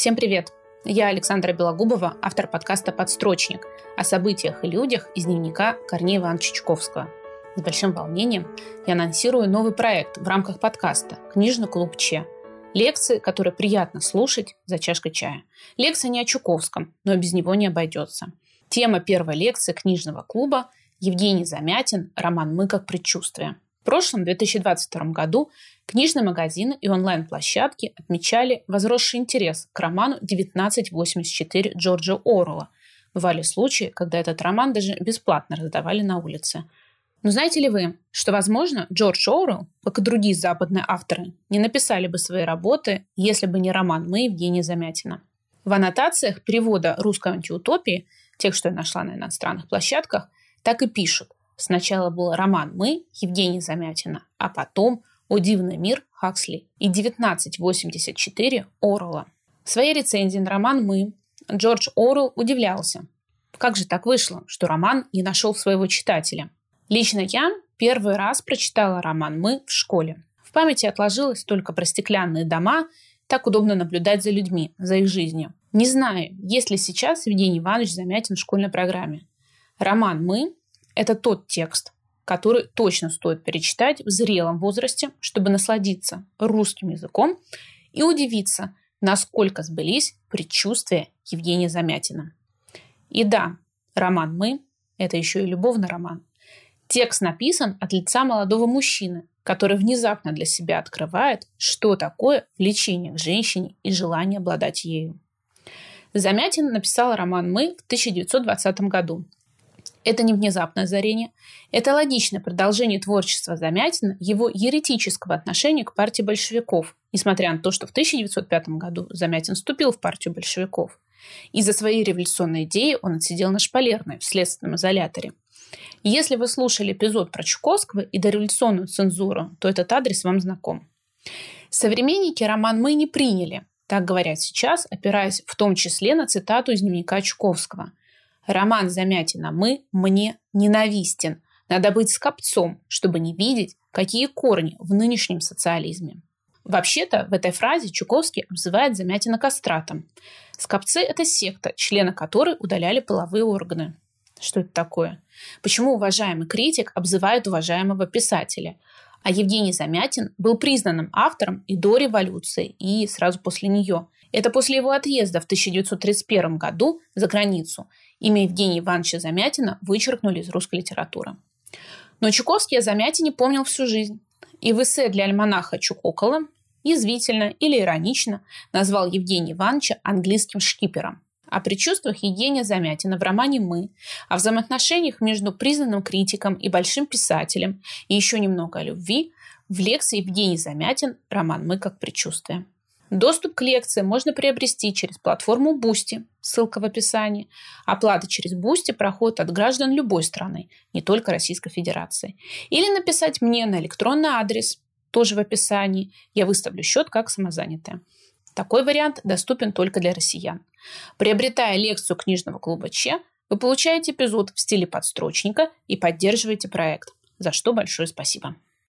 Всем привет! Я Александра Белогубова, автор подкаста «Подстрочник» о событиях и людях из дневника Корнея Ивановича Чуковского. С большим волнением я анонсирую новый проект в рамках подкаста «Книжный клуб Че». Лекции, которые приятно слушать за чашкой чая. Лекция не о Чуковском, но без него не обойдется. Тема первой лекции книжного клуба – Евгений Замятин, роман «Мы как предчувствие». Прошлом, 2022 году, книжные магазины и онлайн-площадки отмечали возросший интерес к роману «1984» Джорджа Оруэлла. Бывали случаи, когда этот роман даже бесплатно раздавали на улице. Но знаете ли вы, что, возможно, Джордж Оруэлл, как и другие западные авторы, не написали бы свои работы, если бы не роман «Мы» Евгения Замятина. В аннотациях перевода русской антиутопии, тех, что я нашла на иностранных площадках, так и пишут. Сначала был роман «Мы» Евгения Замятина, а потом «О дивный мир» Хаксли и 1984 Орла. В своей рецензии на роман «Мы» Джордж Орл удивлялся. Как же так вышло, что роман не нашел своего читателя? Лично я первый раз прочитала роман «Мы» в школе. В памяти отложилось только про стеклянные дома, так удобно наблюдать за людьми, за их жизнью. Не знаю, есть ли сейчас Евгений Иванович Замятин в школьной программе. Роман «Мы» Это тот текст, который точно стоит перечитать в зрелом возрасте, чтобы насладиться русским языком и удивиться, насколько сбылись предчувствия Евгения Замятина. И да, роман «Мы» – это еще и любовный роман. Текст написан от лица молодого мужчины, который внезапно для себя открывает, что такое влечение к женщине и желание обладать ею. Замятин написал роман «Мы» в 1920 году – это не внезапное озарение, это логичное продолжение творчества Замятина, его еретического отношения к партии большевиков, несмотря на то, что в 1905 году Замятин вступил в партию большевиков. И за свои революционные идеи он отсидел на шпалерной в следственном изоляторе. Если вы слушали эпизод про Чуковского и дореволюционную цензуру, то этот адрес вам знаком. Современники роман «Мы» не приняли, так говорят сейчас, опираясь в том числе на цитату из дневника Чуковского – Роман Замятина «Мы» мне ненавистен. Надо быть скопцом, чтобы не видеть, какие корни в нынешнем социализме. Вообще-то в этой фразе Чуковский обзывает Замятина кастратом. Скопцы – это секта, члены которой удаляли половые органы. Что это такое? Почему уважаемый критик обзывает уважаемого писателя? А Евгений Замятин был признанным автором и до революции, и сразу после нее. Это после его отъезда в 1931 году за границу Имя Евгения Ивановича Замятина вычеркнули из русской литературы. Но Чуковский о Замятине помнил всю жизнь. И в эссе для альманаха Чукокола язвительно или иронично назвал Евгения Ивановича английским шкипером. О предчувствиях Евгения Замятина в романе «Мы», о взаимоотношениях между признанным критиком и большим писателем и еще немного о любви в лекции Евгений Замятин роман «Мы как предчувствие». Доступ к лекции можно приобрести через платформу Boosty, ссылка в описании. Оплата через Boosty проходит от граждан любой страны, не только Российской Федерации. Или написать мне на электронный адрес, тоже в описании. Я выставлю счет как самозанятая. Такой вариант доступен только для россиян. Приобретая лекцию книжного клуба Че, вы получаете эпизод в стиле подстрочника и поддерживаете проект, за что большое спасибо.